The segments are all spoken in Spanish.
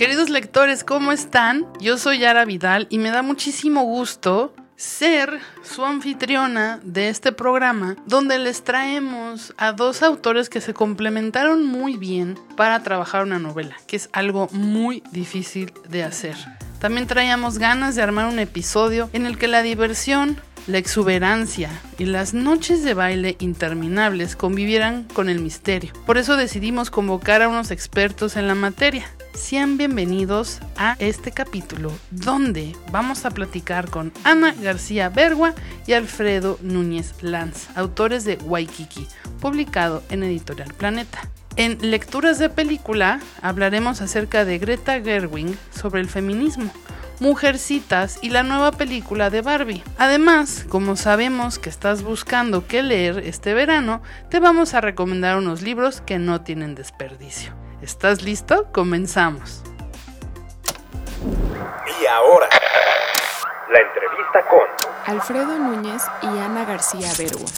Queridos lectores, ¿cómo están? Yo soy Yara Vidal y me da muchísimo gusto ser su anfitriona de este programa donde les traemos a dos autores que se complementaron muy bien para trabajar una novela, que es algo muy difícil de hacer. También traíamos ganas de armar un episodio en el que la diversión, la exuberancia y las noches de baile interminables convivieran con el misterio. Por eso decidimos convocar a unos expertos en la materia. Sean bienvenidos a este capítulo donde vamos a platicar con Ana García Bergua y Alfredo Núñez Lanz, autores de Waikiki, publicado en Editorial Planeta. En Lecturas de Película hablaremos acerca de Greta Gerwig sobre el feminismo, Mujercitas y la nueva película de Barbie. Además, como sabemos que estás buscando qué leer este verano, te vamos a recomendar unos libros que no tienen desperdicio. ¿Estás listo? Comenzamos. Y ahora, la entrevista con Alfredo Núñez y Ana García Bergua.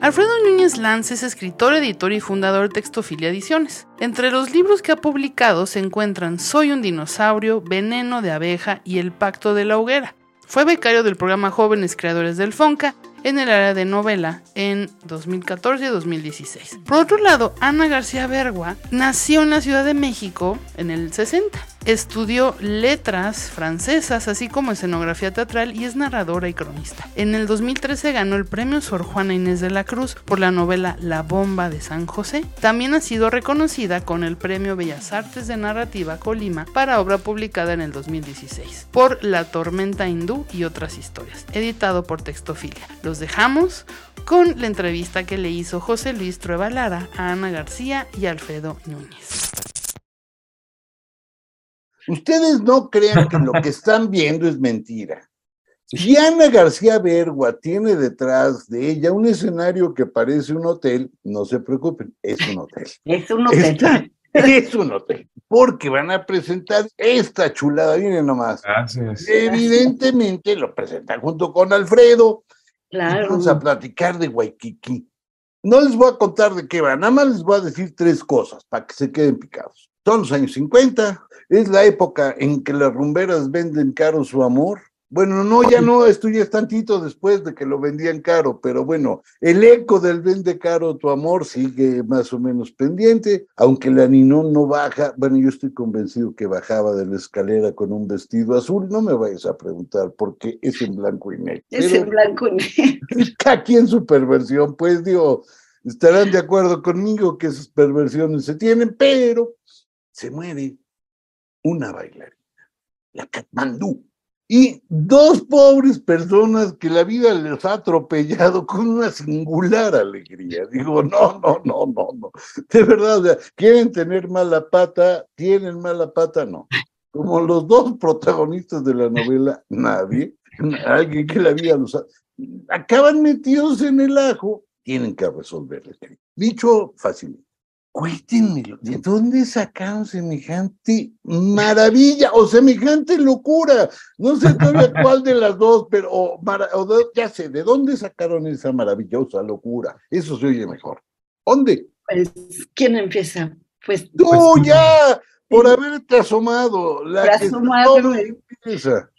Alfredo Núñez Lanz es escritor, editor y fundador de Textofilia Ediciones. Entre los libros que ha publicado se encuentran Soy un dinosaurio, Veneno de abeja y El pacto de la hoguera. Fue becario del programa Jóvenes Creadores del FONCA en el área de novela en 2014 y 2016. Por otro lado, Ana García Bergua nació en la Ciudad de México en el 60. Estudió letras francesas, así como escenografía teatral y es narradora y cronista. En el 2013 ganó el premio Sor Juana Inés de la Cruz por la novela La bomba de San José. También ha sido reconocida con el premio Bellas Artes de Narrativa Colima para obra publicada en el 2016 por La tormenta hindú y otras historias, editado por Textofilia. Los dejamos con la entrevista que le hizo José Luis Trueba Lara a Ana García y Alfredo Núñez. Ustedes no crean que lo que están viendo es mentira. Si Ana García Bergua tiene detrás de ella un escenario que parece un hotel, no se preocupen, es un hotel. Es un hotel. Está- es un hotel, porque van a presentar esta chulada, miren nomás. Gracias. Evidentemente lo presentan junto con Alfredo. Y Claro. Vamos a platicar de Waikiki. No les voy a contar de qué va, nada más les voy a decir tres cosas para que se queden picados. Son los años 50, es la época en que las rumberas venden caro su amor. Bueno, no, ya no, esto ya es tantito después de que lo vendían caro, pero bueno, el eco del vende caro tu amor sigue más o menos pendiente, aunque la Ninón no baja, bueno, yo estoy convencido que bajaba de la escalera con un vestido azul, no me vayas a preguntar porque es en blanco y negro. Es en blanco y negro. aquí en su perversión, pues digo, estarán de acuerdo conmigo que esas perversiones se tienen, pero se muere una bailarina, la Katmandú, y dos pobres personas que la vida les ha atropellado con una singular alegría. Digo, no, no, no, no, no. De verdad, o sea, quieren tener mala pata, tienen mala pata, no. Como los dos protagonistas de la novela, nadie, alguien que la vida los ha acaban metidos en el ajo, tienen que resolver el crimen. Dicho fácilmente. Cuéntenmelo, ¿de dónde sacaron semejante maravilla o semejante locura? No sé todavía cuál de las dos, pero o o ya sé, ¿de dónde sacaron esa maravillosa locura? Eso se oye mejor. ¿Dónde? Pues, ¿quién empieza? Pues ¡Tú Pues, ya! Por haberte asomado. La Por que asomarme.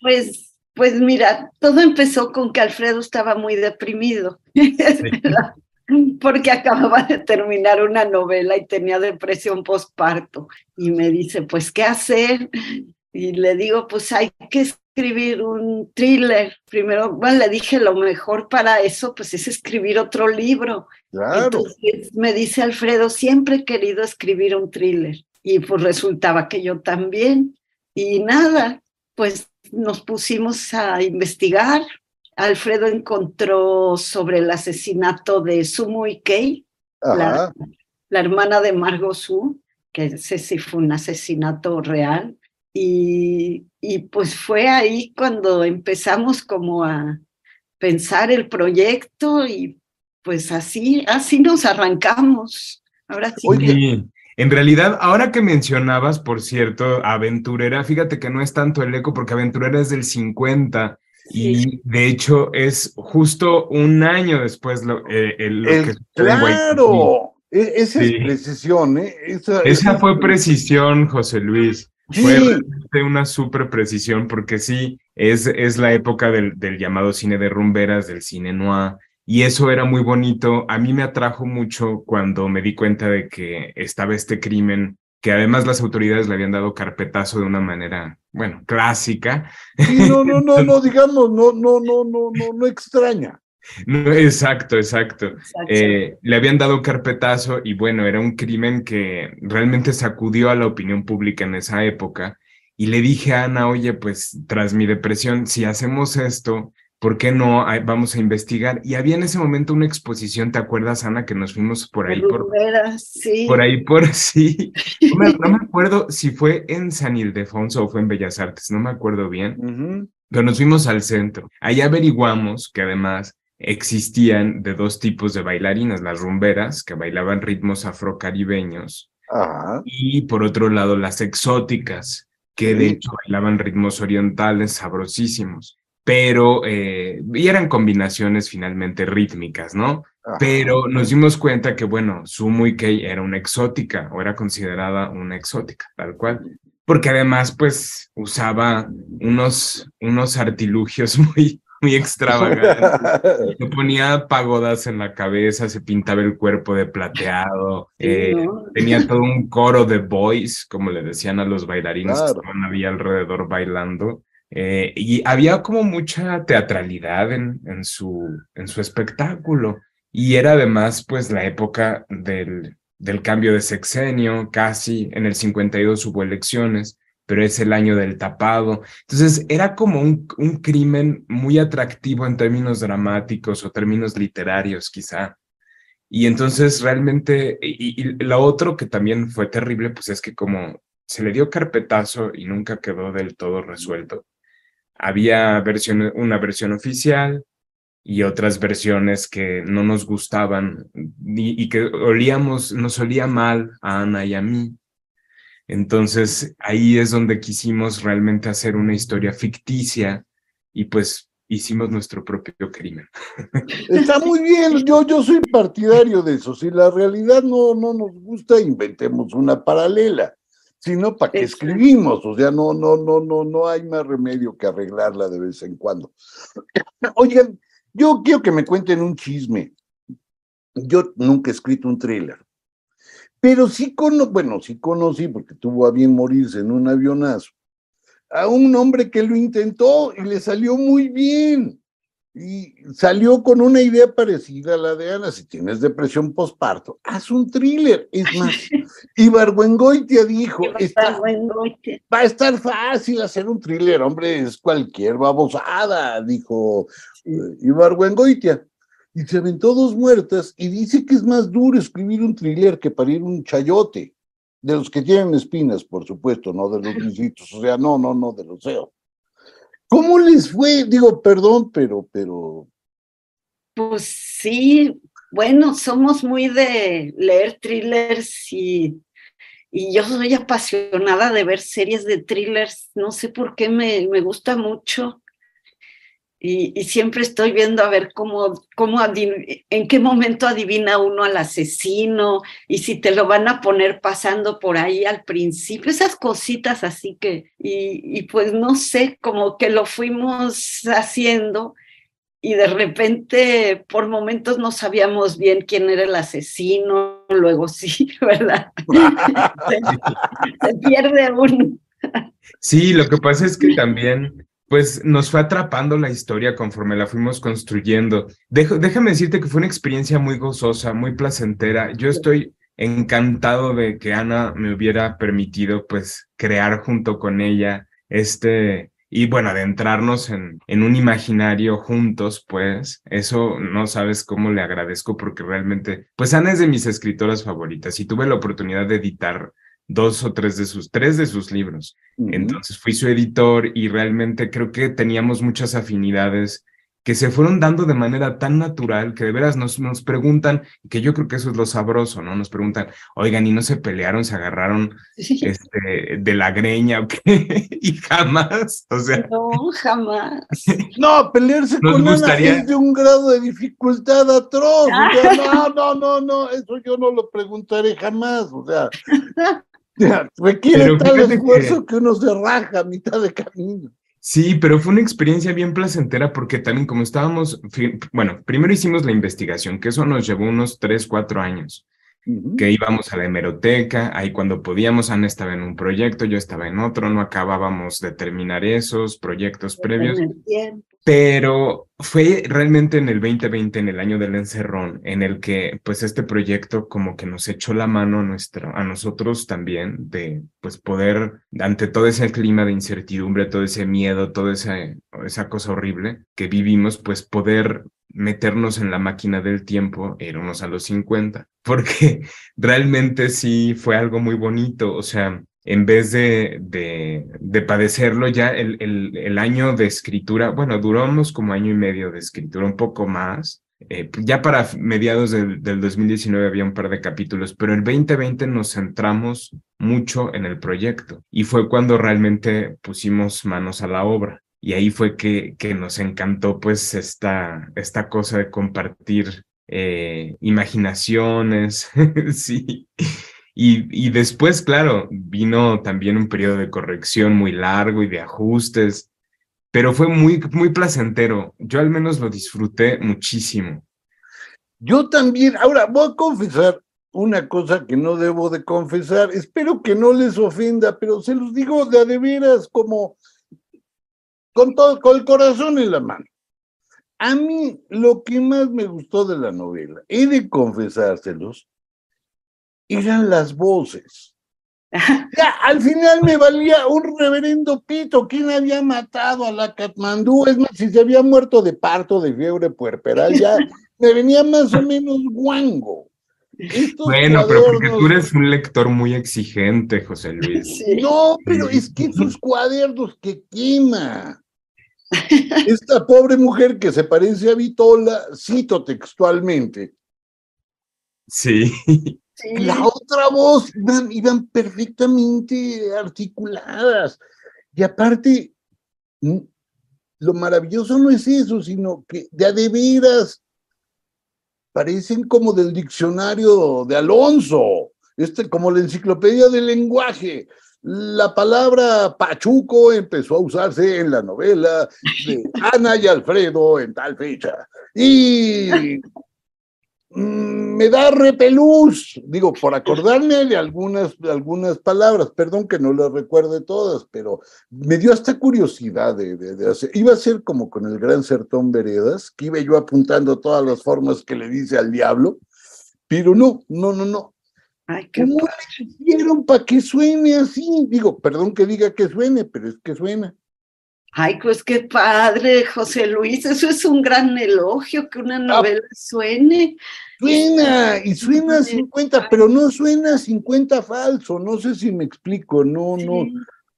Pues, pues mira, todo empezó con que Alfredo estaba muy deprimido, porque acababa de terminar una novela y tenía depresión postparto. Y me dice, pues, ¿qué hacer? Y le digo, pues hay que escribir un thriller. Primero, bueno, le dije, lo mejor para eso, pues es escribir otro libro. Claro. Entonces me dice Alfredo, siempre he querido escribir un thriller. Y pues resultaba que yo también. Y nada, pues nos pusimos a investigar. Alfredo encontró sobre el asesinato de Sumo Ikei, la, la hermana de Margot Su, que ese sí fue un asesinato real. Y, y pues fue ahí cuando empezamos como a pensar el proyecto y pues así, así nos arrancamos. Ahora sí. Oye. En realidad, ahora que mencionabas, por cierto, Aventurera, fíjate que no es tanto el eco porque Aventurera es del 50 Sí. y de hecho es justo un año después lo, eh, el- lo que claro. E- esa Sí. es precisión, ¿eh? Esa, Esa fue precisión, José Luis. Sí. Fue realmente una súper precisión porque sí, es, es la época del, del llamado cine de rumberas, del cine noir, y eso era muy bonito. A mí me atrajo mucho cuando me di cuenta de que estaba este crimen, que además las autoridades le habían dado carpetazo de una manera, bueno, clásica. Sí, no, no, no, no, digamos, no, no, no, no, no, no extraña. No, exacto, exacto. Exacto. Eh, le habían dado carpetazo y bueno, era un crimen que realmente sacudió a la opinión pública en esa época. Y le dije a Ana, oye, pues tras mi depresión, si hacemos esto, ¿por qué no vamos a investigar? Y había en ese momento una exposición, ¿te acuerdas, Ana, que nos fuimos por ahí, por, sí. por ahí, por sí? No me, no me acuerdo si fue en San Ildefonso o fue en Bellas Artes, no me acuerdo bien. Ujú. Pero nos fuimos al centro. Ahí averiguamos que además existían de dos tipos de bailarinas, las rumberas, que bailaban ritmos afrocaribeños, Ajá. y por otro lado las exóticas, que de Sí. hecho bailaban ritmos orientales sabrosísimos, pero, eh, y eran combinaciones finalmente rítmicas, ¿no? ajá. Pero nos dimos cuenta que, bueno, Sumo Ikei era una exótica, o era considerada una exótica, tal cual. Porque además, pues, usaba unos, unos artilugios muy, muy extravagantes. Se ponía pagodas en la cabeza, se pintaba el cuerpo de plateado, eh, ¿no? tenía todo un coro de boys, como le decían a los bailarines Claro. que estaban ahí alrededor bailando. Eh, y había como mucha teatralidad en, en, su, en su espectáculo. Y era además, pues, la época del, del cambio de sexenio, casi en el 52 hubo elecciones, pero es el año del tapado. Entonces, era como un, un crimen muy atractivo en términos dramáticos o términos literarios, quizá. Y entonces realmente, y, y lo otro que también fue terrible, pues es que como se le dio carpetazo y nunca quedó del todo resuelto, había una versión oficial y otras versiones que no nos gustaban y, y que olíamos, nos olía mal a Ana y a mí. Entonces ahí es donde quisimos realmente hacer una historia ficticia y pues hicimos nuestro propio crimen. Está muy bien, yo, yo soy partidario de eso. Si la realidad no, no nos gusta, inventemos una paralela. Si no, ¿para Exacto. escribimos? O sea, no, no, no, no, no hay más remedio que arreglarla de vez en cuando. Oigan, yo quiero que me cuenten un chisme. Yo nunca he escrito un thriller. Pero sí cono, bueno, sí conocí, porque tuvo a bien morirse en un avionazo, a un hombre que lo intentó y le salió muy bien. Y salió con una idea parecida a la de Ana. Si tienes depresión postparto, haz un thriller. Es más, Ibargüengoitia dijo, está, va a estar fácil hacer un thriller, hombre, es cualquier babosada, dijo eh, Ibargüengoitia. Y se aventó dos muertas y dice que es más duro escribir un thriller que parir un chayote. De los que tienen espinas, por supuesto, no de los lisitos. O sea, no, no, no, de los feos. ¿Cómo les fue? Digo, perdón, pero, pero, Pues sí, bueno, somos muy de leer thrillers y, y yo soy apasionada de ver series de thrillers, no sé por qué me, me gusta mucho. Y, y, siempre estoy viendo a ver cómo, cómo en qué momento adivina uno al asesino y si te lo van a poner pasando por ahí al principio, esas cositas así que, y, y pues no sé, como que lo fuimos haciendo y de repente por momentos no sabíamos bien quién era el asesino, luego sí, ¿verdad? se, pierde uno. Sí, lo que pasa es que también pues nos fue atrapando la historia conforme la fuimos construyendo. déjame decirte que fue una experiencia muy gozosa, muy placentera. Yo estoy encantado de que Ana me hubiera permitido pues crear junto con ella este y bueno, adentrarnos en, en un imaginario juntos, pues eso no sabes cómo le agradezco porque realmente, pues Ana es de mis escritoras favoritas y tuve la oportunidad de editar dos o tres de sus, tres de sus libros. Entonces fui su editor y realmente creo que teníamos muchas afinidades que se fueron dando de manera tan natural que de veras nos, nos preguntan, que yo creo que eso es lo sabroso, ¿no? Nos preguntan, oigan, ¿y no se pelearon, se agarraron este, de la greña y jamás, o sea... No, jamás. No, pelearse con gustaría... Ana es de un grado de dificultad atroz. no, no, no, no, eso yo no lo preguntaré jamás, o sea... requiere tal esfuerzo que... que uno se raja a mitad de camino. Sí, pero fue una experiencia bien placentera porque también como estábamos, bueno, primero hicimos la investigación, que eso nos llevó unos tres, cuatro años, que íbamos a la hemeroteca, ahí cuando podíamos, Ana estaba en un proyecto, yo estaba en otro, no acabábamos de terminar esos proyectos previos. Pero fue realmente en el 2020, en el año del encerrón, en el que pues este proyecto como que nos echó la mano a, a nosotros también de pues poder, ante todo ese clima de incertidumbre, todo ese miedo, toda esa, esa cosa horrible que vivimos, pues poder meternos en la máquina del tiempo, irnos a los 50, porque realmente sí fue algo muy bonito, o sea, en vez de, de, padecerlo ya el, año de escritura, bueno, duramos como año y medio de escritura, un poco más. Eh, ya para mediados del, del 2019 había un par de capítulos, pero el 2020 nos centramos mucho en el proyecto y fue cuando realmente pusimos manos a la obra. Y ahí fue que, que nos encantó pues esta, esta cosa de compartir eh, imaginaciones, sí, y, después, claro, vino también un periodo de corrección muy largo y de ajustes, pero fue muy, muy placentero. Yo al menos lo disfruté muchísimo. Yo también, ahora voy a confesar una cosa que no debo de confesar, espero que no les ofenda, pero se los digo de a veras como con todo, con el corazón en la mano. A mí lo que más me gustó de la novela, he de confesárselos, eran las voces. Ya, al final me valía un reverendo pito. ¿Quién había matado a la Katmandú? Es más, si se había muerto de parto, de fiebre puerperal, ya me venía más o menos guango. bueno, pero porque tú eres un lector muy exigente, José Luis. No, pero es que esos cuadernos que quema. Esta pobre mujer que se parece a Vitola, cito textualmente. Sí. La otra voz iban, perfectamente articuladas. Y aparte, lo maravilloso no es eso, sino que de a de veras parecen como del diccionario de Alonso, este, como la enciclopedia del lenguaje. La palabra pachuco empezó a usarse en la novela de Ana y Alfredo en tal fecha. Y Mm, me da repelús, digo, por acordarme de algunas, algunas palabras, perdón que no las recuerde todas, pero me dio hasta curiosidad de, hacer, iba a ser como con el gran Sertón Veredas, que iba yo apuntando todas las formas que le dice al diablo, pero no, no, no, no. Ay, ¿Cómo le hicieron para que suene así? Digo, perdón que diga que suene, pero es que suena. Ay, pues qué padre, José Luis, eso es un gran elogio, que una ah. novela suene. Suena, y suena 50, pero no suena 50 falso, no sé si me explico, no, no,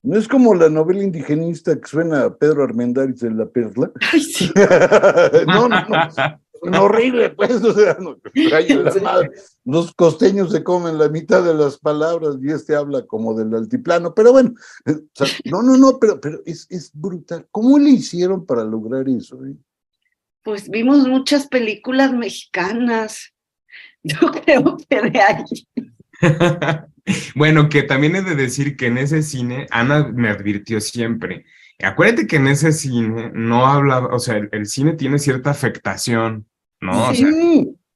no es como la novela indigenista que suena a Pedro Armendáriz en La Perla. Ay, sí. no, no, no. Horrible, pues, o sea, no, la madre. Los costeños se comen la mitad de las palabras y este habla como del altiplano, pero bueno, eh, no, no, no, pero, pero es, es brutal. ¿Cómo le hicieron para lograr eso? Eh? Pues vimos muchas películas mexicanas. Yo creo que de ahí. bueno, que también he de decir que en ese cine, Ana me advirtió siempre, acuérdate que en ese cine no habla, o sea, el, cine tiene cierta afectación, ¿no? O sea,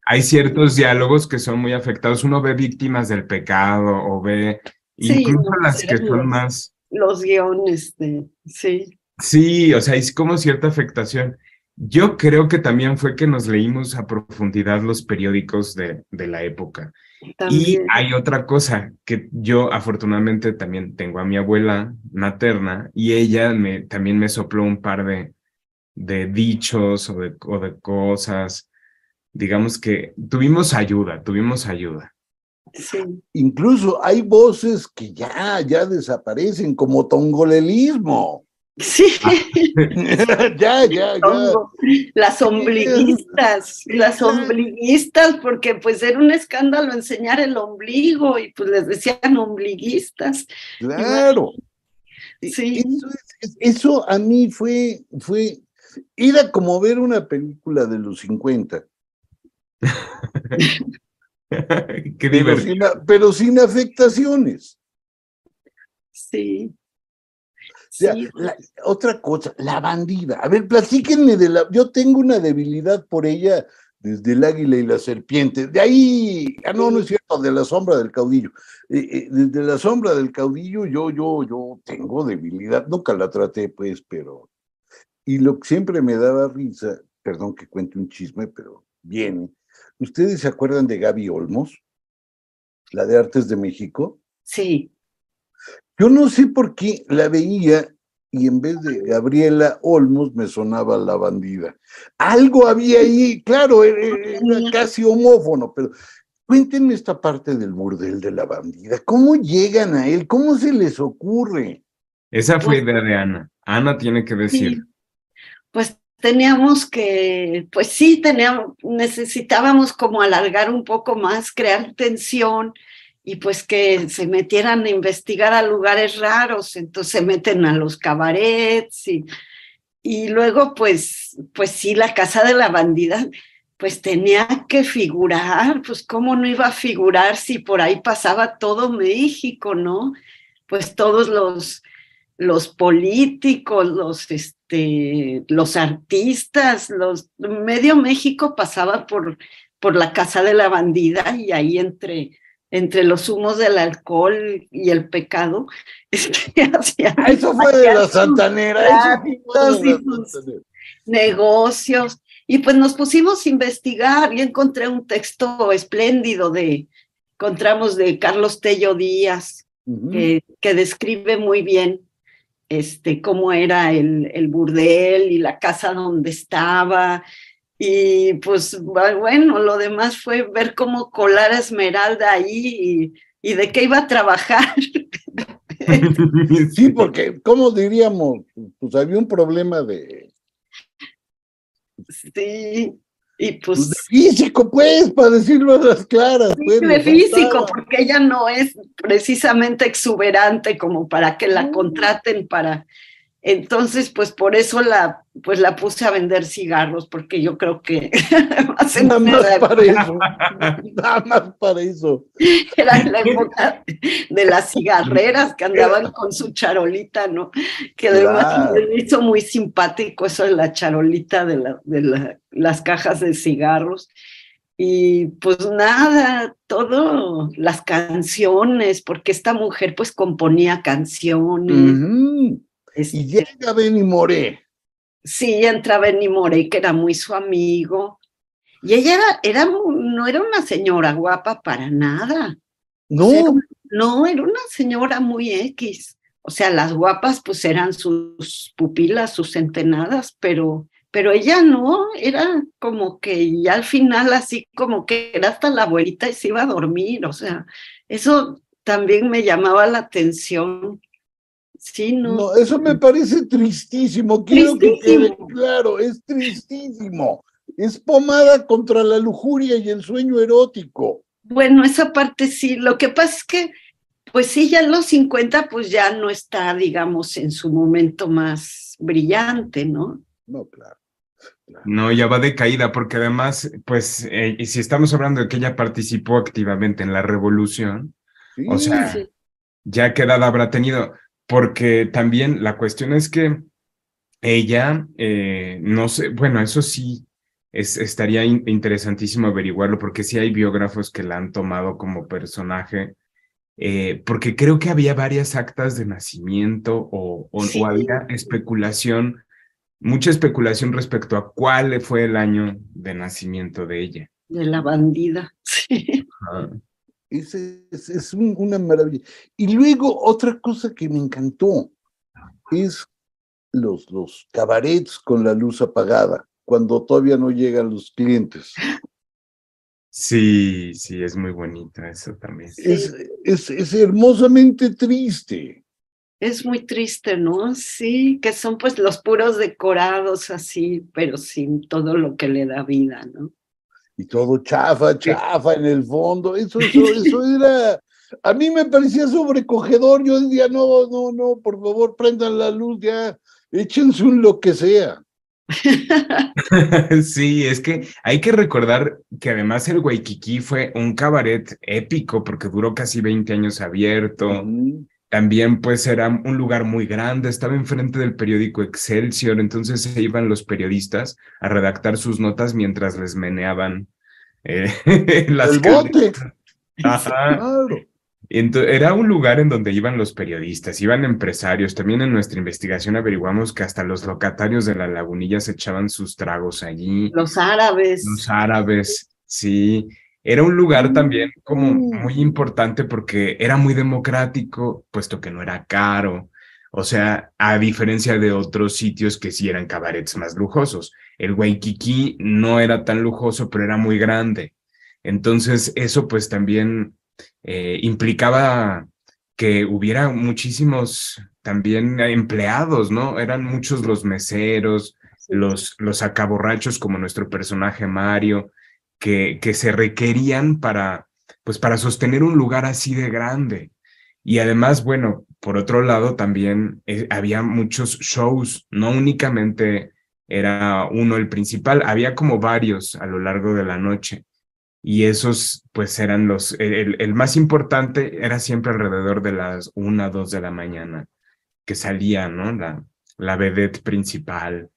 hay ciertos diálogos que son muy afectados. Uno ve víctimas del pecado o ve incluso las que son más... Los guiones, de, sí. Sí, o sea, es como cierta afectación. Yo creo que también fue que nos leímos a profundidad los periódicos de, de la época. Y hay otra cosa que yo afortunadamente también tengo a mi abuela materna y ella me, también me sopló un par de, de dichos o de, o de cosas. Digamos que tuvimos ayuda, tuvimos ayuda. Sí. Incluso hay voces que ya, ya desaparecen, como tongolelismo. Sí. Ah. ya, ya, ya. Las ombliguistas, las ombliguistas, porque pues era un escándalo enseñar el ombligo y pues les decían ombliguistas. Claro. Sí. Eso, a mí fue, fue, era como ver una película de los 50. Qué pero sin afectaciones. Sí otra cosa, la bandida. A ver, platíquenme de la. Yo tengo una debilidad por ella desde el águila y la serpiente. De ahí, ah, no, no es cierto, de la sombra del caudillo. Eh, eh, desde la sombra del caudillo, yo, yo, yo tengo debilidad. Nunca la traté, pues, pero. Y lo que siempre me daba risa, perdón que cuente un chisme, pero viene. ¿Ustedes se acuerdan de Gaby Olmos? La de Artes de México. Sí. Yo no sé por qué la veía y en vez de Gabriela Olmos me sonaba la bandida. Algo había ahí, claro, era, casi homófono, pero cuéntenme esta parte del burdel de la bandida. ¿Cómo llegan a él? ¿Cómo se les ocurre? Esa fue idea de Ana. Ana tiene que decir. Pues teníamos que, pues sí, teníamos, necesitábamos como alargar un poco más, crear tensión y pues que se metieran a investigar a lugares raros, entonces se meten a los cabarets y, y luego pues, pues sí, la casa de la bandida pues tenía que figurar, pues cómo no iba a figurar si por ahí pasaba todo México, ¿no? Pues todos los, los políticos, los, este, los artistas, los, medio México pasaba por, por la casa de la bandida y ahí entre entre los humos del alcohol y el pecado. Ah, eso fue de la santanera. negocios. Y pues nos pusimos a investigar y encontré un texto espléndido de, encontramos de Carlos Tello Díaz, que describe muy bien este, cómo era el, el burdel y la casa donde estaba y pues bueno, lo demás fue ver cómo colar a Esmeralda ahí y, de qué iba a trabajar. sí, porque, ¿cómo diríamos? Pues había un problema de... Sí, y pues... pues de físico, pues, para decirlo a las claras. Pues, de físico, porque ella no es precisamente exuberante como para que la contraten para entonces, pues por eso la, pues la puse a vender cigarros, porque yo creo que nada más para eso, nada más para eso. Era la época de las cigarreras que andaban con su charolita, ¿no? Que además me hizo muy simpático eso de la charolita de, la, de las cajas de cigarros. Y pues nada, todo, las canciones, porque esta mujer pues componía canciones. Este, y llega Benny Moré. Sí, entra Benny Moré, que era muy su amigo. Y ella era, no era una señora guapa para nada. No. no, era una señora muy X. O sea, las guapas pues eran sus pupilas, sus centenadas, pero, pero ella no, era como que ya al final así como que era hasta la abuelita y se iba a dormir. O sea, eso también me llamaba la atención Sí, no. eso me parece tristísimo. Quiero que quede claro, es tristísimo. es pomada contra la lujuria y el sueño erótico. Bueno, esa parte sí. Lo que pasa es que, pues sí, ya en los 50, pues ya no está, digamos, en su momento más brillante, ¿no? No, claro. No, ya va de caída, porque además, pues, eh, y si estamos hablando de que ella participó activamente en la revolución, o sea, ya qué edad habrá tenido, porque también la cuestión es que ella, eh, no sé, bueno, eso sí, es, estaría interesantísimo averiguarlo, porque sí hay biógrafos que la han tomado como personaje, eh, porque creo que había varias actas de nacimiento o, o había especulación mucha especulación respecto a cuál fue el año de nacimiento de ella. De la bandida, sí. Es, es, una maravilla. Y luego otra cosa que me encantó es los, los cabarets con la luz apagada, cuando todavía no llegan los clientes. Sí, sí, es muy bonito eso también. Es, es, es hermosamente triste es muy triste, ¿no? Sí, que son pues los puros decorados así, pero sin todo lo que le da vida, ¿no? Y todo chafa, chafa en el fondo. Eso, eso, eso era. A mí me parecía sobrecogedor. Yo decía, no, no, no, por favor, prendan la luz ya, échense un lo que sea. sí, es que hay que recordar que además el Waikiki fue un cabaret épico porque duró casi 20 años abierto. También pues era un lugar muy grande, estaba enfrente del periódico Excelsior, entonces se iban los periodistas a redactar sus notas mientras les meneaban eh, las El bote. era un lugar en donde iban los periodistas, iban empresarios. También en nuestra investigación averiguamos que hasta los locatarios de la lagunilla se echaban sus tragos allí. Los árabes. Los árabes, sí. Era un lugar también como Mm. muy importante porque era muy democrático, puesto que no era caro. O sea, a diferencia de otros sitios que sí eran cabarets más lujosos. El Waikiki no era tan lujoso, pero era muy grande. Entonces, eso pues también eh, implicaba que hubiera muchísimos también empleados, ¿no? Eran muchos los meseros, los, los acaborrachos como nuestro personaje Mario, que, se requerían para, pues para sostener un lugar así de grande. Y además, bueno, por otro lado, también eh, había muchos shows, no únicamente era uno el principal, había como varios a lo largo de la noche. Y esos, pues eran los, el, el más importante era siempre alrededor de las una, dos de la mañana, que salía, ¿no? La, la vedette principal.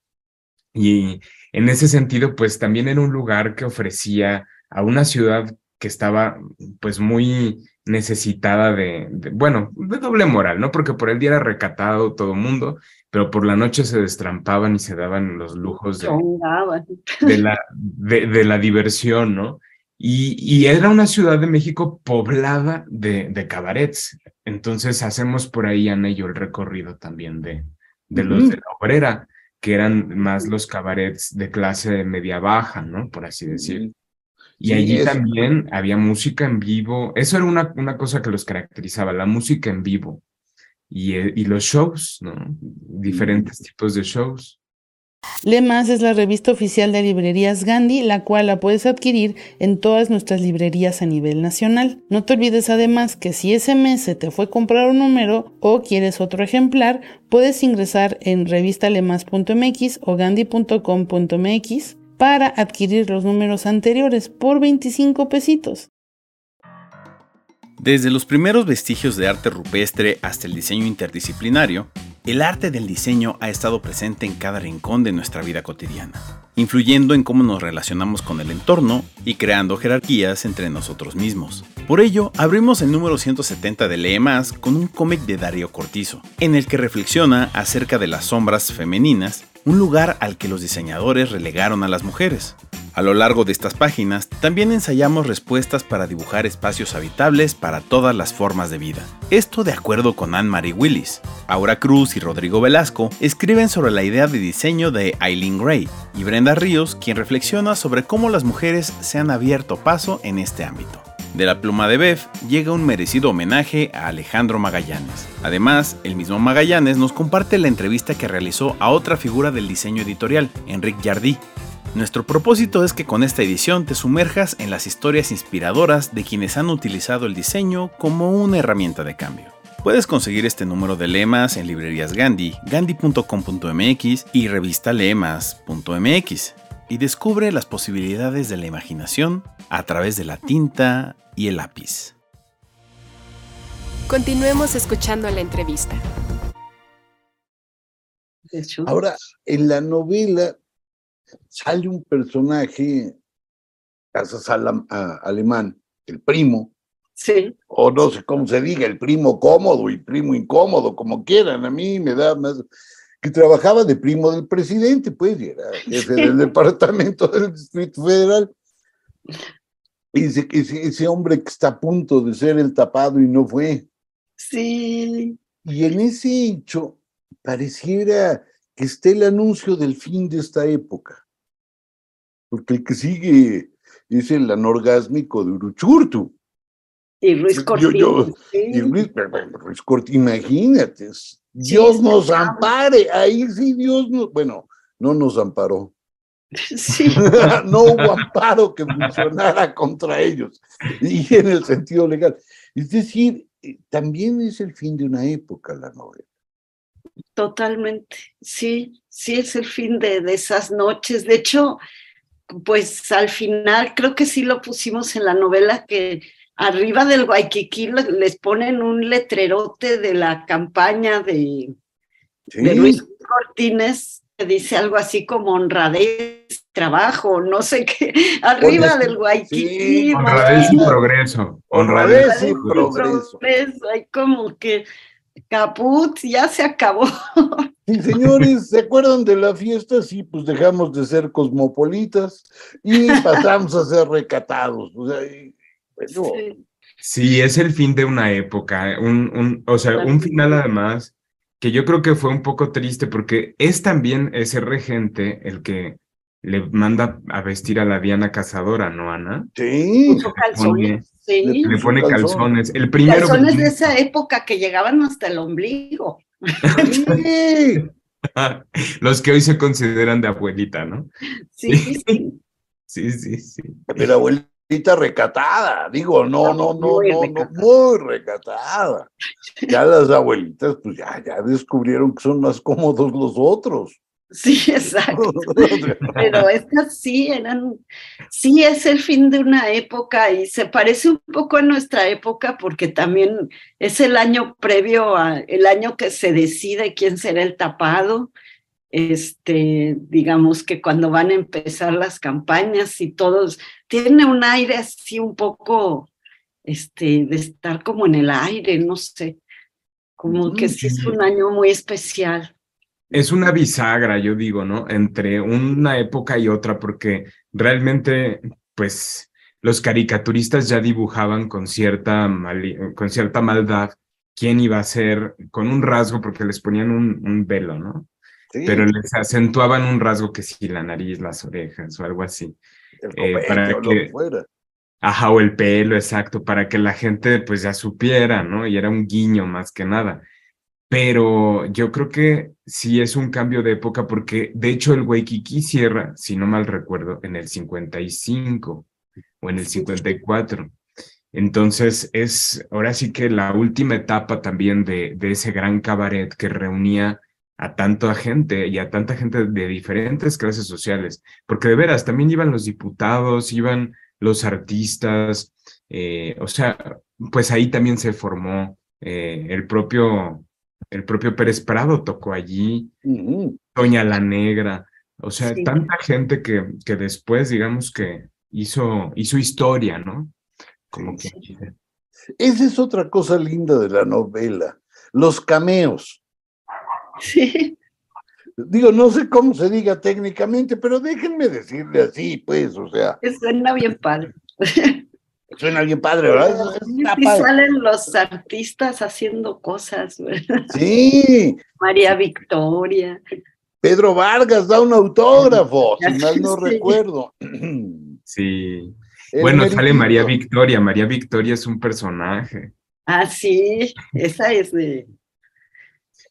Y en ese sentido, pues también era un lugar que ofrecía a una ciudad que estaba pues muy necesitada de, de, bueno, de doble moral, ¿no? Porque por el día era recatado todo el mundo, pero por la noche se destrampaban y se daban los lujos de, de, la, de, de la diversión, ¿no? Y, y, era una ciudad de México poblada de, de cabarets. Entonces hacemos por ahí, Ana y yo, el recorrido también de, de los mm. de la obrera que eran más los cabarets de clase media baja, ¿no? Por así decir. Y sí, allí también había música en vivo. Eso era una, una cosa que los caracterizaba, la música en vivo. Y, eh, y los shows, ¿no? Diferentes tipos de shows. Lemas es la revista oficial de librerías Gandhi, la cual la puedes adquirir en todas nuestras librerías a nivel nacional. No te olvides además que si ese mes se te fue comprar un número o quieres otro ejemplar, puedes ingresar en revistalemas.mx o gandhi.com.mx para adquirir los números anteriores por 25 pesitos. Desde los primeros vestigios de arte rupestre hasta el diseño interdisciplinario, el arte del diseño ha estado presente en cada rincón de nuestra vida cotidiana, influyendo en cómo nos relacionamos con el entorno y creando jerarquías entre nosotros mismos. Por ello, abrimos el número 170 de Lee Más con un cómic de Darío Cortizo, en el que reflexiona acerca de las sombras femeninas, un lugar al que los diseñadores relegaron a las mujeres. A lo largo de estas páginas también ensayamos respuestas para dibujar espacios habitables para todas las formas de vida. Esto de acuerdo con Anne-Marie Willis. Aura Cruz Rodrigo Velasco escriben sobre la idea de diseño de Eileen Gray y Brenda Ríos quien reflexiona sobre cómo las mujeres se han abierto paso en este ámbito. De la pluma de Bev llega un merecido homenaje a Alejandro Magallanes. Además, el mismo Magallanes nos comparte la entrevista que realizó a otra figura del diseño editorial, Enrique Jardí, Nuestro propósito es que con esta edición te sumerjas en las historias inspiradoras de quienes han utilizado el diseño como una herramienta de cambio. Puedes conseguir este número de lemas en librerías Gandhi, gandhi.com.mx y revistalemas.mx y descubre las posibilidades de la imaginación a través de la tinta y el lápiz. Continuemos escuchando la entrevista. Ahora, en la novela sale un personaje, casas alemán, el primo. Sí. O no sé cómo se diga, el primo cómodo y primo incómodo, como quieran. A mí me da más. Que trabajaba de primo del presidente, pues, y era jefe del departamento del Distrito Federal. Y dice que ese hombre que está a punto de ser el tapado y no fue. Sí. Y en ese hecho pareciera que esté el anuncio del fin de esta época. Porque el que sigue es el anorgásmico de Uruchurtu. Y Ruiz Cortines. Y Ruiz, Ruiz imagínate. Dios nos ampare. Ahí sí Dios nos, bueno, no nos amparó. Sí. no hubo amparo que funcionara contra ellos. Y en el sentido legal. Es decir, eh, también es el fin de una época la novela. Totalmente, sí, sí es el fin de, de, esas noches. De hecho, pues al final creo que sí lo pusimos en la novela que arriba del Waikiki les ponen un letrerote de la campaña de, Sí. de Luis Cortines que dice algo así como honradez, trabajo, no sé qué, arriba del Waikiki. sí, Honradez y progreso. Honradez Honradez y y progreso. Progreso, hay como que caput, ya se acabó. Sí, señores, ¿se acuerdan de la fiesta? Sí, pues dejamos de ser cosmopolitas y pasamos a ser recatados. O sea, y, bueno, Sí. Sí, es el fin de una época, un, un, o sea, un final además que yo creo que fue un poco triste porque es también ese regente el que le manda a vestir a la Diana Cazadora, ¿no, Ana? sí, Puso calzones, sí. Le pone calzones. El primero. Calzones de esa época que llegaban hasta el ombligo. sí. Los que hoy se consideran de abuelita, ¿no? Sí, sí. Sí, sí, sí. Pero abuelita recatada, digo, no, no, no, Muy no, no, recatada. muy recatada. Ya las abuelitas, pues ya, ya descubrieron que son más cómodos los otros. Sí, exacto. Pero estas sí eran, sí es el fin de una época y se parece un poco a nuestra época porque también es el año previo a el año que se decide quién será el tapado. Este, digamos que cuando van a empezar las campañas y todos, tiene un aire así un poco, este, de estar como en el aire, no sé, como que sí es un año muy especial. Es una bisagra, yo digo, ¿no? Entre una época y otra, porque realmente, pues, los caricaturistas ya dibujaban con cierta, con cierta maldad quién iba a ser, con un rasgo, porque les ponían un, un velo, ¿no? Sí, Pero les acentuaban un rasgo que sí, la nariz, las orejas o algo así. el eh, para que- que fuera. Ajá, o el pelo, exacto, para que la gente pues ya supiera, ¿no? Y era un guiño más que nada. Pero yo creo que sí es un cambio de época porque de hecho el Waikiki cierra, si no mal recuerdo, en el 55 o en el 54. Entonces es ahora sí que la última etapa también de, de ese gran cabaret que reunía a tanta gente y a tanta gente de diferentes clases sociales, porque de veras también iban los diputados, iban los artistas, eh, o sea, pues ahí también se formó eh, el propio, el propio Pérez Prado tocó allí, Ujú. Doña la Negra, o sea, Sí. tanta gente que, que después, digamos que hizo, hizo historia, ¿no? Como que Esa es otra cosa linda de la novela, los cameos. Sí. Digo, no sé cómo se diga técnicamente, pero déjenme decirle así, pues, o sea, Que suena bien padre. suena bien padre, ¿verdad? Sí, padre. salen los artistas haciendo cosas. ¿verdad? Sí, María Victoria. Pedro Vargas da un autógrafo, si mal no Sí. recuerdo. sí. El Bueno, sale. María Victoria, María Victoria es un personaje. Ah, sí, esa es de.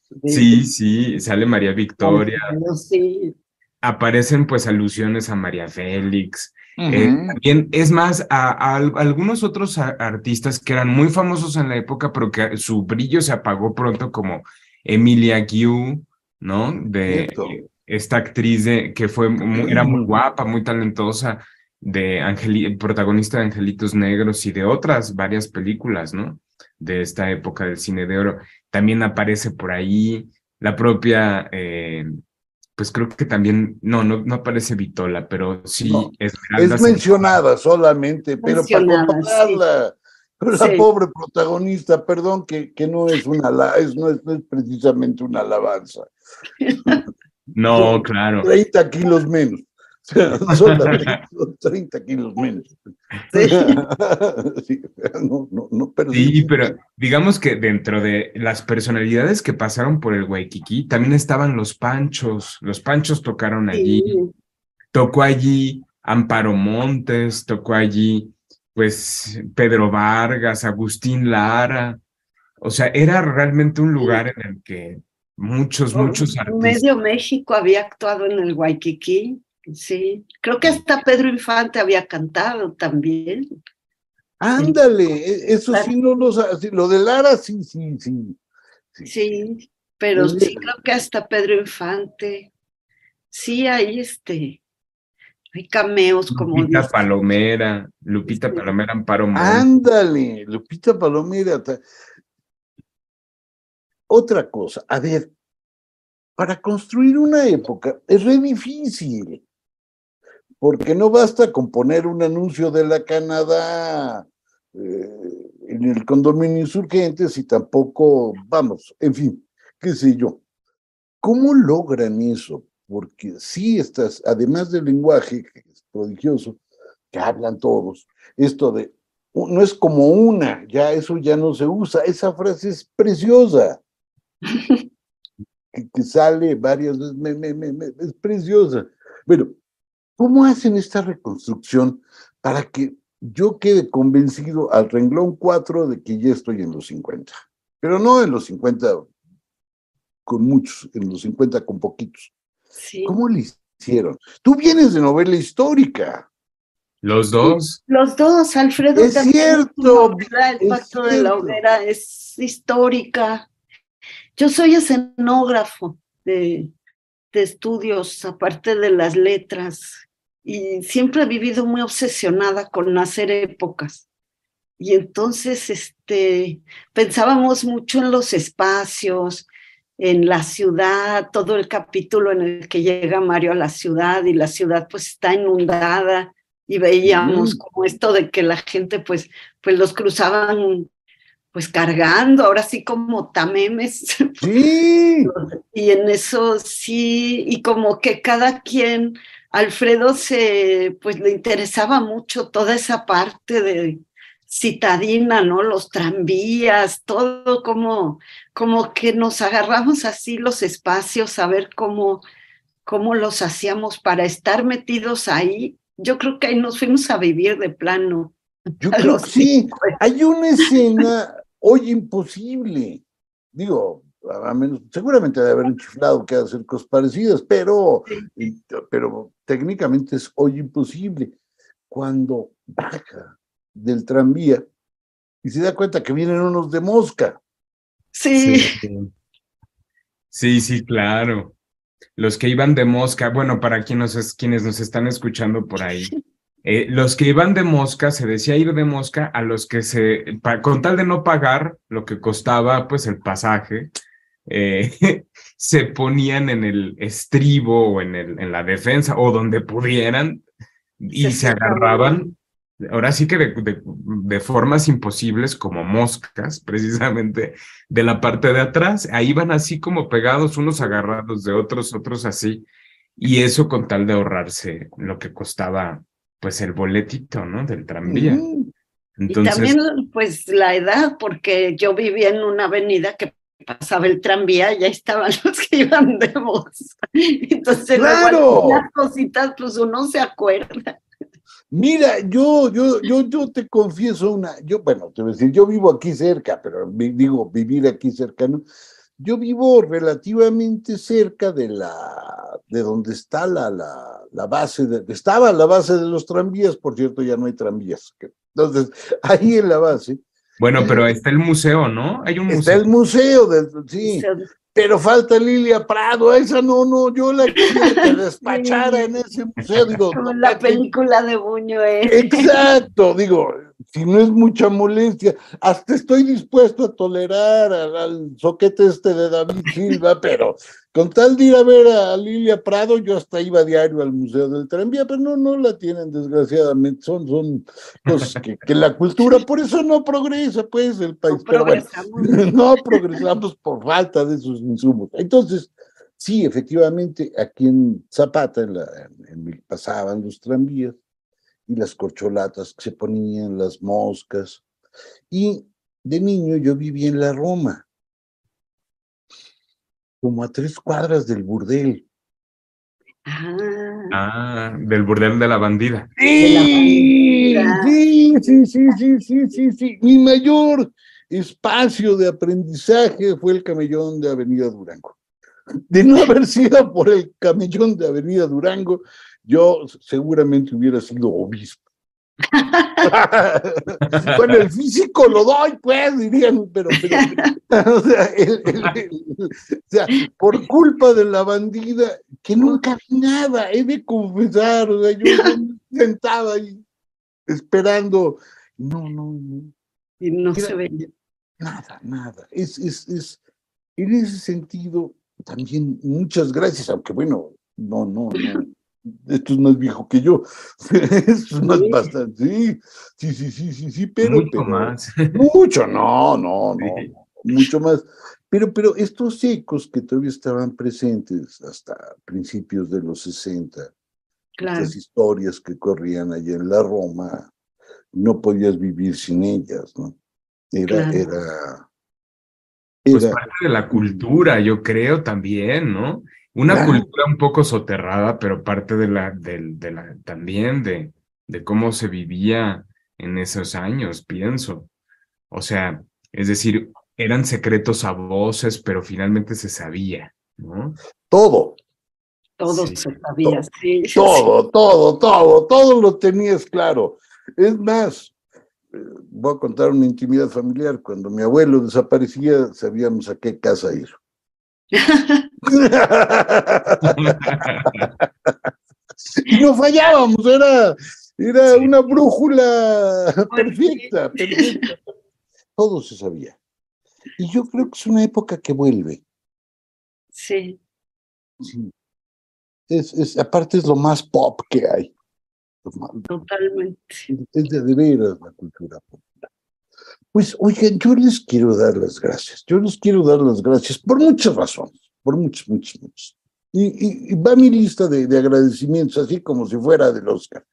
De- Sí, sí, sale María Victoria. Sí, aparecen pues alusiones a María Félix. Eh, también, es más, a, algunos otros artistas que eran muy famosos en la época, pero que su brillo se apagó pronto, como Emilia Guiu, ¿no? De esta actriz de, que fue era muy guapa, muy talentosa, de Angeli, protagonista de Angelitos Negros y de otras varias películas, ¿no? De esta época del cine de oro. También aparece por ahí la propia eh, pues creo que también, no, no, no aparece Vitola, pero sí Es mencionada solamente, pero para compararla. La pobre protagonista, perdón, que, que no es una es, no, es, no es precisamente una alabanza. No, claro. 30 kilos menos. Son 30 kilos menos. Sí. pero... digamos que dentro de las personalidades que pasaron por el Waikiki, también estaban los Panchos. Los Panchos tocaron allí. Tocó allí Amparo Montes, tocó allí, pues, Pedro Vargas, Agustín Lara. O sea, era realmente un lugar en el que muchos, muchos artistas. Medio México había actuado en el Waikiki. Sí, creo que hasta Pedro Infante había cantado también. Ándale, e, eso sí no lo lo de Lara sí, sí, sí. Sí, pero sí creo que hasta Pedro Infante. Sí, hay este, hay cameos como. Lupita Palomera, Lupita Palomera Amparo Ándale, Lupita Palomera. Otra cosa, a ver, para construir una época es re difícil porque no basta con poner un anuncio de la Canadá eh, en el condominio insurgentes y tampoco, vamos, en fin, qué sé yo. ¿Cómo logran eso? Porque sí, estás, además del lenguaje, que es prodigioso, que hablan todos, esto de, no es como una, ya eso ya no se usa, esa frase es preciosa. que, sale varias veces, es preciosa. Bueno, ¿Cómo hacen esta reconstrucción para que yo quede convencido al renglón 4 de que ya estoy en los 50? Pero no en los 50 con muchos, en los 50 con poquitos. ¿Cómo le hicieron? Tú vienes de novela histórica. Los dos. Los dos, Alfredo. Es cierto. el pacto de la hoguera es histórica. Yo soy escenógrafo de, de estudios, aparte de las letras y siempre he vivido muy obsesionada con hacer épocas. Y entonces este, pensábamos mucho en los espacios, en la ciudad, todo el capítulo en el que llega Mario a la ciudad y la ciudad pues está inundada y veíamos como esto de que la gente pues, pues los cruzaban pues cargando, ahora sí como tamemes. Sí. y en eso sí, y como que cada quien Alfredo se, pues le interesaba mucho toda esa parte de citadina, ¿no? Los tranvías, todo como, como que nos agarramos así los espacios a ver cómo, cómo los hacíamos para estar metidos ahí. Yo creo que ahí nos fuimos a vivir de plano. Yo creo que sí. Hay una escena hoy imposible. Digo, menos, seguramente debe haber un chiflado que hacer cosas parecidas, pero, pero técnicamente es hoy imposible. Cuando baja del tranvía y se da cuenta que vienen unos de mosca. Sí. Sí, sí, claro. Los que iban de mosca, bueno, para quienes, quienes nos están escuchando por ahí, eh, los que iban de mosca, se decía ir de mosca a los que se, con tal de no pagar lo que costaba pues el pasaje, eh, se ponían en el estribo o en, el, en la defensa o donde pudieran y se, agarraban, ahora sí que de, de, formas imposibles como moscas, precisamente de la parte de atrás, ahí van así como pegados, unos agarrados de otros, otros así, y eso con tal de ahorrarse lo que costaba pues el boletito, ¿no? Del tranvía. Entonces, y también pues la edad, porque yo vivía en una avenida que pasaba el tranvía, ya estaban los que iban de voz. Entonces, ¡Claro! las cositas, pues uno se acuerda. Mira, yo, yo, yo, yo te confieso una, yo, bueno, te voy a decir, yo vivo aquí cerca, pero digo, vivir aquí cerca, ¿no? Yo vivo relativamente cerca de la, de donde está la, la, la base, de, estaba la base de los tranvías, por cierto, ya no hay tranvías. Entonces, ahí en la base. Bueno, pero está el museo, ¿no? Hay un está el museo, de, sí. Pero falta Lilia Prado, esa no, no, yo la quiero que despachara en ese museo. Digo, Como la película de Buñuel. Exacto, digo, si no es mucha molestia, hasta estoy dispuesto a tolerar al, al soquete este de David Silva, pero con tal de ir a ver a Lilia Prado, yo hasta iba diario al Museo del Tranvía, pero no, no la tienen, desgraciadamente. Son, son cosas que, que la cultura, por eso no progresa, pues, el país. No pero bueno, no progresamos por falta de esos insumos. Entonces, sí, efectivamente, aquí en Zapata, en la, en el- pasaban los tranvías y las corcholatas que se ponían, las moscas. Y de niño yo vivía en la Roma como a tres cuadras del burdel. Ah, Ah, del burdel de la bandida. Sí, sí, sí, sí, sí, sí, sí, sí. Mi mayor espacio de aprendizaje fue el camellón de Avenida Durango. De no haber sido por el camellón de Avenida Durango, yo seguramente hubiera sido obispo. bueno, el físico lo doy, pues, dirían, pero, pero o, sea, el- el- el- o sea, por culpa de la bandida, que nunca vi nada, he de confesar, o sea, yo, sentaba ahí esperando, no, no, no, y no Mira, se veía. nada, nada. Es, es, es, en ese sentido, también muchas gracias, aunque bueno, no, no, no. Esto es más viejo que yo. Esto es más Sí. bastante. Sí, sí, sí, sí, sí, sí, pero. Mucho pero- más. Mucho, no, no, no, Sí. mucho más. Pero, pero estos ecos que todavía estaban presentes hasta principios de los 60, Claro. estas historias que corrían allá en la Roma, no podías vivir sin ellas, ¿no? Era, Claro. era, Pues era, parte de la cultura, yo creo también, ¿no? Una Claro. cultura un poco soterrada, pero parte de la, del- de la, también de, de cómo se vivía en esos años, pienso. O sea, es decir, eran secretos a voces, pero finalmente se sabía, ¿no? todo, Todo Sí, se sabía, sí. sí. todo, todo, todo, todo lo tenías claro. Es más, eh, voy a contar una intimidad familiar. Cuando mi abuelo desaparecía, sabíamos a qué casa ir. y no fallábamos, era, era Sí. una brújula perfecta, perfecta. Todo se sabía. Y yo creo que es una época que vuelve. Sí, sí. Es, es, aparte es lo más pop que hay. Totalmente. Es de, de veras la cultura popular. Pues, oigan, yo les quiero dar las gracias. Yo les quiero dar las gracias por muchas razones, por muchas, muchas, muchas. Y, y- y va mi lista de, de agradecimientos, así como si fuera del Oscar.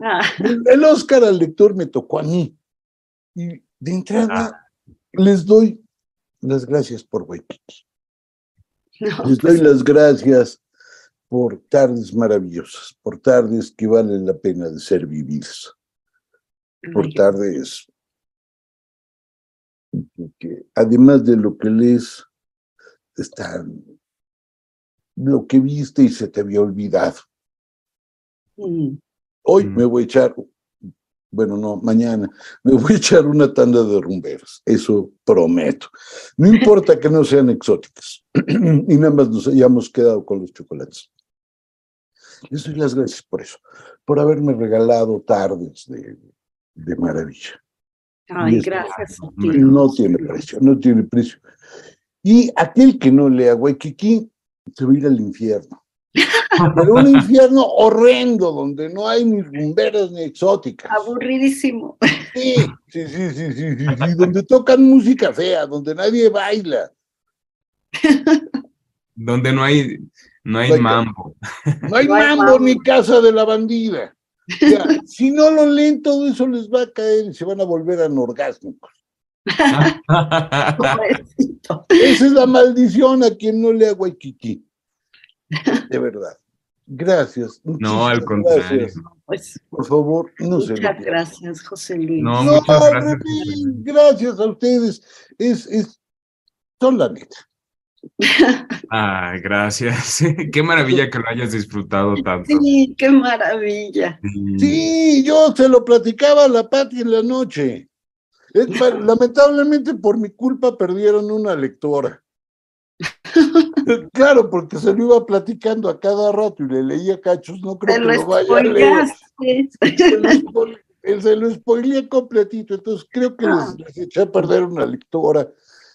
Ah, El, el Oscar al lector me tocó a mí. Y de entrada les doy las gracias por Waikiki. no, Les doy las gracias por tardes maravillosas, por tardes que valen la pena de ser vividas. por tardes que además de lo que lees están lo que viste y se te había olvidado. mm, Hoy Mm. me voy a echar, bueno, no, mañana, me voy a echar una tanda de rumberas, eso prometo. No importa que no sean exóticas y nada más nos hayamos quedado con los chocolates. Les doy las gracias por eso, por haberme regalado tardes de, de maravilla. Ay, gracias No tiene precio, no tiene precio. Y aquel que no lea Waikiki se va a ir al infierno. Pero un infierno horrendo, donde no hay ni rumberas ni exóticas. Aburridísimo. Sí, sí, sí, sí, sí, sí, sí, donde tocan música fea, donde nadie baila. Donde no hay, no hay mambo. No hay No hay mambo mambo. ni casa de la bandida. O sea, si no lo leen, todo eso les va a caer y se van a volver anorgásmicos. Esa es la maldición a quien no lea Waikiki. De verdad. Gracias. No, al contrario. gracias. Pues Por favor, no se lo muchas gracias, José Luis. No, No, muchas gracias. gracias a ustedes. Es, es, son la neta. Ah, gracias. Qué maravilla que lo hayas disfrutado tanto. Sí, qué maravilla. Sí, yo se lo platicaba a la Pati en la noche. Lamentablemente por mi culpa perdieron una lectora. claro, porque se lo iba platicando a cada rato y le leía cachos, no creo que lo, vaya a leer. Se lo, spoileé completito, entonces creo que les, les, eché a perder una lectora,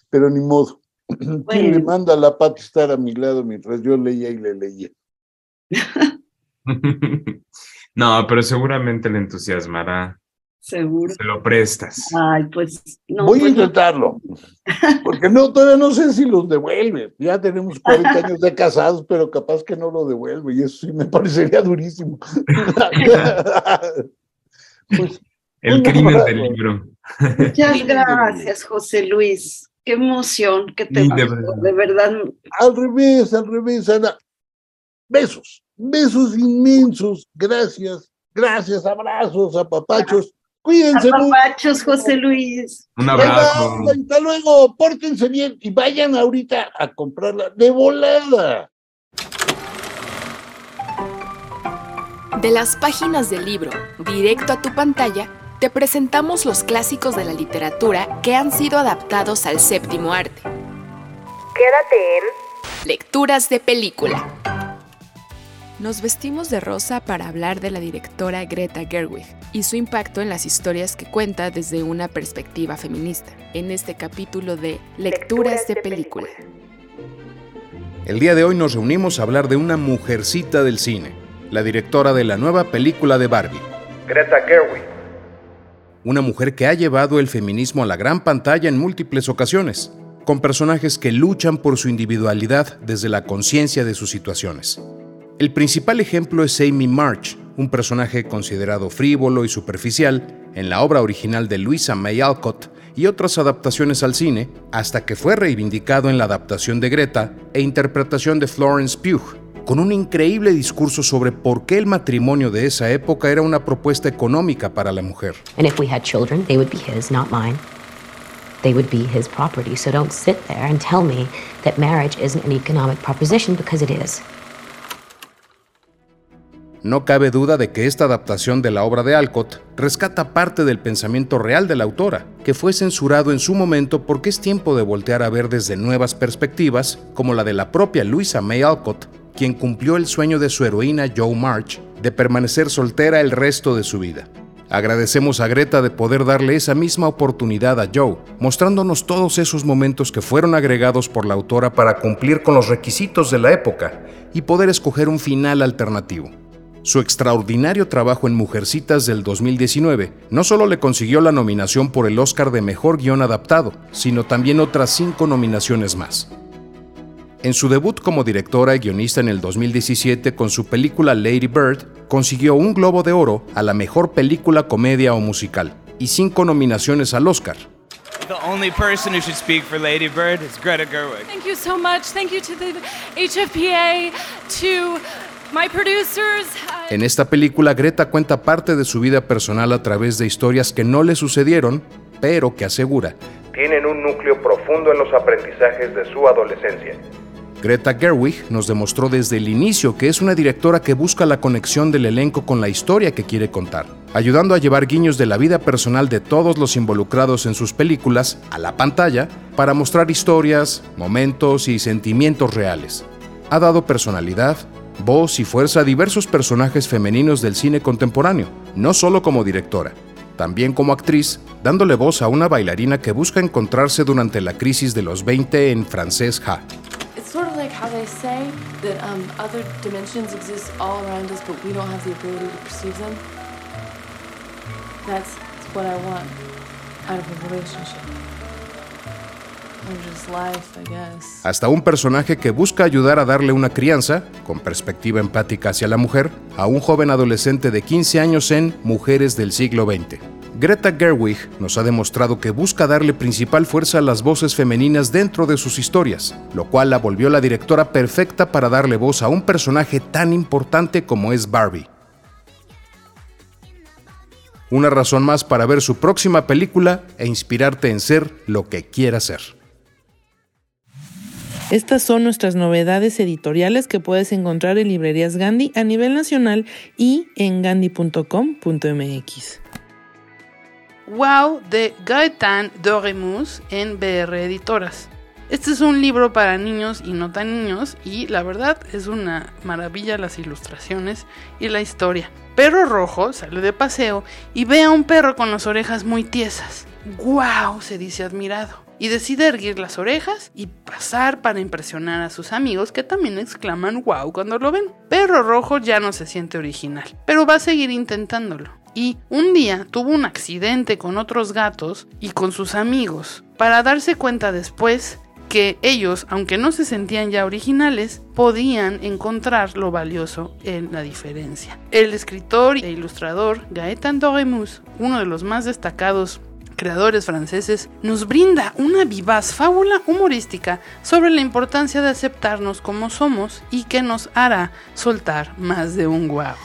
pero ni modo. ¿Quién le manda a la pata estar a mi lado mientras yo leía y le leía? no, pero seguramente le entusiasmará. Seguro. Se lo prestas. Ay, pues no. Voy a pues intentarlo. Porque no, todavía no sé si los devuelve. Ya tenemos 40 años de casados, pero capaz que no lo devuelve. Y eso sí me parecería durísimo. pues, El crimen del libro. Muchas gracias, José Luis. Qué emoción que te de, verdad. de verdad. Al revés, al revés, Ana. Besos, besos inmensos. Gracias, gracias, abrazos, apapachos. Cuídense. Apapachos, José Luis. Un abrazo. Hasta luego, pórtense bien y vayan ahorita a comprarla de volada. De las páginas del libro, directo a tu pantalla, te presentamos los clásicos de la literatura que han sido adaptados al séptimo arte. Quédate en Lecturas de película. Nos vestimos de rosa para hablar de la directora Greta Gerwig y su impacto en las historias que cuenta desde una perspectiva feminista, en este capítulo de Lecturas, de, película. El día de hoy nos reunimos a hablar de una mujercita del cine, la directora de la nueva película de Barbie. Greta Gerwig una mujer que ha llevado el feminismo a la gran pantalla en múltiples ocasiones, con personajes que luchan por su individualidad desde la conciencia de sus situaciones. El principal ejemplo es Amy March, un personaje considerado frívolo y superficial en la obra original de Louisa May Alcott y otras adaptaciones al cine, hasta que fue reivindicado en la adaptación de Greta e interpretación de Florence Pugh, con un increíble discurso sobre por qué el matrimonio de esa época era una propuesta económica para la mujer. And if we had children, they would be his, not mine. They would be his property. So don't sit there and tell me that marriage isn't an economic proposition because it is. No cabe duda de que esta adaptación de la obra de Alcott rescata parte del pensamiento real de la autora, que fue censurado en su momento porque es tiempo de voltear a ver desde nuevas perspectivas, como la de la propia Louisa May Alcott, quien cumplió el sueño de su heroína Joe March de permanecer soltera el resto de su vida. Agradecemos a Greta de poder darle esa misma oportunidad a Joe, mostrándonos todos esos momentos que fueron agregados por la autora para cumplir con los requisitos de la época y poder escoger un final alternativo. Su extraordinario trabajo en Mujercitas del 2019 no solo le consiguió la nominación por el Oscar de Mejor Guión Adaptado, sino también otras cinco nominaciones más. En su debut como directora y guionista en el 2017 con su película Lady Bird, consiguió un Globo de Oro a la mejor película comedia o musical y cinco nominaciones al Oscar. The only person who should speak for Lady Bird is Greta Gerwig. Thank you so much. Thank you to the HFPA, to. En esta película, Greta cuenta parte de su vida personal a través de historias que no le sucedieron, pero que asegura tienen un núcleo profundo en los aprendizajes de su adolescencia. Greta Gerwig nos demostró desde el inicio que es una directora que busca la conexión del elenco con la historia que quiere contar, ayudando a llevar guiños de la vida personal de todos los involucrados en sus películas a la pantalla para mostrar historias, momentos y sentimientos reales. Ha dado personalidad, voz y fuerza a diversos personajes femeninos del cine contemporáneo, no solo como directora, también como actriz, dándole voz a una bailarina que busca encontrarse durante la crisis de los 20 en francés Ja um, what I want out of a relationship. Hasta un personaje que busca ayudar a darle una crianza, con perspectiva empática hacia la mujer, a un joven adolescente de 15 años en Mujeres del siglo XX. Greta Gerwig nos ha demostrado que busca darle principal fuerza a las voces femeninas dentro de sus historias, lo cual la volvió la directora perfecta para darle voz a un personaje tan importante como es Barbie. Una razón más para ver su próxima película e inspirarte en ser lo que quieras ser. Estas son nuestras novedades editoriales que puedes encontrar en librerías Gandhi a nivel nacional y en gandhi.com.mx. Wow de Gaetan Doremus en BR Editoras. Este es un libro para niños y no tan niños y la verdad es una maravilla las ilustraciones y la historia. Perro Rojo sale de paseo y ve a un perro con las orejas muy tiesas. ¡Guau! se dice admirado. Y decide erguir las orejas y pasar para impresionar a sus amigos que también exclaman wow cuando lo ven. Perro Rojo ya no se siente original, pero va a seguir intentándolo. Y un día tuvo un accidente con otros gatos y con sus amigos, para darse cuenta después que ellos, aunque no se sentían ya originales, podían encontrar lo valioso en la diferencia. El escritor e ilustrador Gaetan Doremus, uno de los más destacados creadores franceses, nos brinda una vivaz fábula humorística sobre la importancia de aceptarnos como somos y que nos hará soltar más de un guau.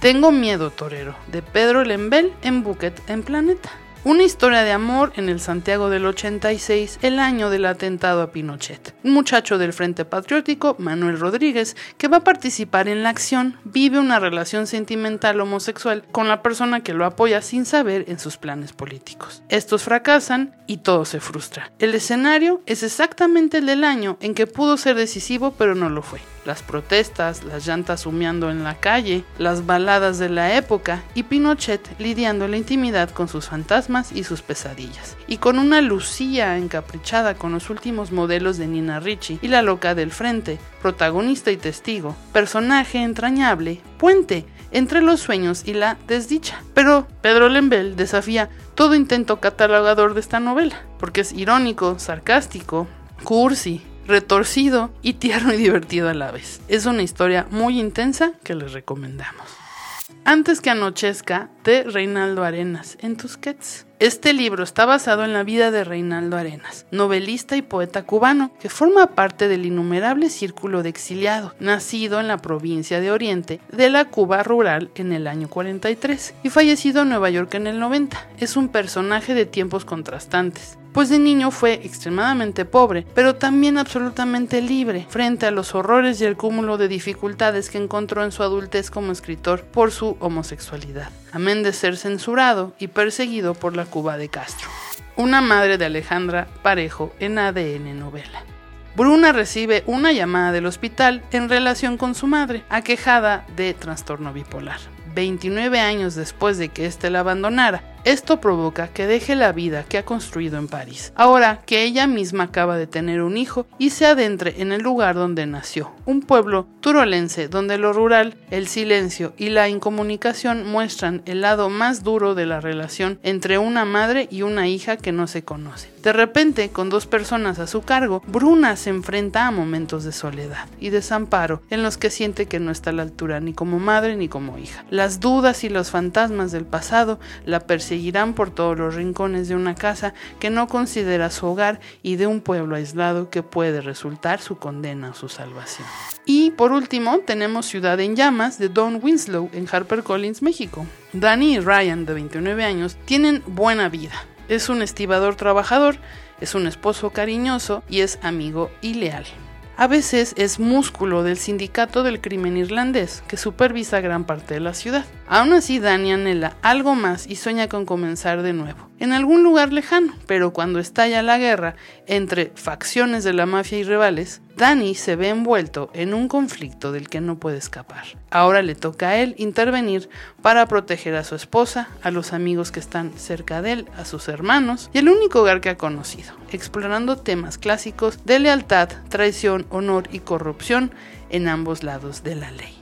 Tengo miedo, torero, de Pedro Lembel en Bucket en Planeta. Una historia de amor en el Santiago del 86, el año del atentado a Pinochet. Un muchacho del Frente Patriótico, Manuel Rodríguez, que va a participar en la acción, vive una relación sentimental homosexual con la persona que lo apoya sin saber en sus planes políticos. Estos fracasan y todo se frustra. El escenario es exactamente el del año en que pudo ser decisivo pero no lo fue las protestas, las llantas humeando en la calle, las baladas de la época y Pinochet lidiando la intimidad con sus fantasmas y sus pesadillas. Y con una Lucía encaprichada con los últimos modelos de Nina Ricci y la loca del frente, protagonista y testigo, personaje entrañable, puente entre los sueños y la desdicha. Pero Pedro Lembel desafía todo intento catalogador de esta novela, porque es irónico, sarcástico, cursi, retorcido y tierno y divertido a la vez. Es una historia muy intensa que les recomendamos. Antes que anochezca, de Reinaldo Arenas, en Tusquets. Este libro está basado en la vida de Reinaldo Arenas, novelista y poeta cubano, que forma parte del innumerable círculo de exiliado, nacido en la provincia de Oriente de la Cuba rural en el año 43 y fallecido en Nueva York en el 90. Es un personaje de tiempos contrastantes, pues de niño fue extremadamente pobre, pero también absolutamente libre frente a los horrores y el cúmulo de dificultades que encontró en su adultez como escritor por su homosexualidad, amén de ser censurado y perseguido por la Cuba de Castro. Una madre de Alejandra Parejo en ADN novela. Bruna recibe una llamada del hospital en relación con su madre, aquejada de trastorno bipolar. 29 años después de que éste la abandonara, esto provoca que deje la vida que ha construido en París, ahora que ella misma acaba de tener un hijo y se adentre en el lugar donde nació, un pueblo turolense donde lo rural, el silencio y la incomunicación muestran el lado más duro de la relación entre una madre y una hija que no se conocen. De repente, con dos personas a su cargo, Bruna se enfrenta a momentos de soledad y desamparo en los que siente que no está a la altura ni como madre ni como hija. Las dudas y los fantasmas del pasado la perseguirán por todos los rincones de una casa que no considera su hogar y de un pueblo aislado que puede resultar su condena o su salvación. Y por último, tenemos Ciudad en Llamas de Don Winslow en HarperCollins, México. Danny y Ryan, de 29 años, tienen buena vida es un estibador trabajador, es un esposo cariñoso y es amigo y leal. A veces es músculo del sindicato del crimen irlandés que supervisa gran parte de la ciudad. Aún así, Danny anhela algo más y sueña con comenzar de nuevo, en algún lugar lejano, pero cuando estalla la guerra entre facciones de la mafia y rivales, Danny se ve envuelto en un conflicto del que no puede escapar. Ahora le toca a él intervenir para proteger a su esposa, a los amigos que están cerca de él, a sus hermanos y el único hogar que ha conocido, explorando temas clásicos de lealtad, traición, honor y corrupción en ambos lados de la ley.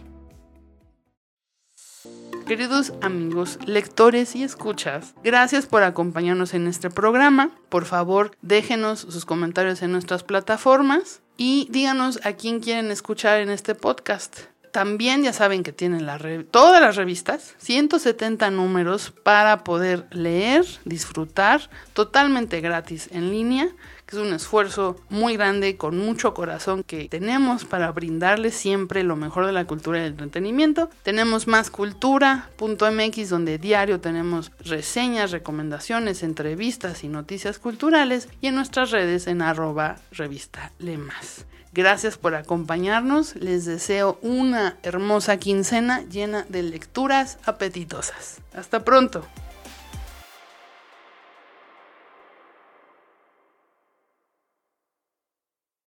Queridos amigos, lectores y escuchas, gracias por acompañarnos en este programa. Por favor, déjenos sus comentarios en nuestras plataformas y díganos a quién quieren escuchar en este podcast. También ya saben que tienen todas las revistas, 170 números para poder leer, disfrutar totalmente gratis en línea es un esfuerzo muy grande con mucho corazón que tenemos para brindarles siempre lo mejor de la cultura y el entretenimiento. Tenemos más cultura.mx donde diario tenemos reseñas, recomendaciones, entrevistas y noticias culturales y en nuestras redes en arroba revista Lemas. Gracias por acompañarnos. Les deseo una hermosa quincena llena de lecturas apetitosas. Hasta pronto.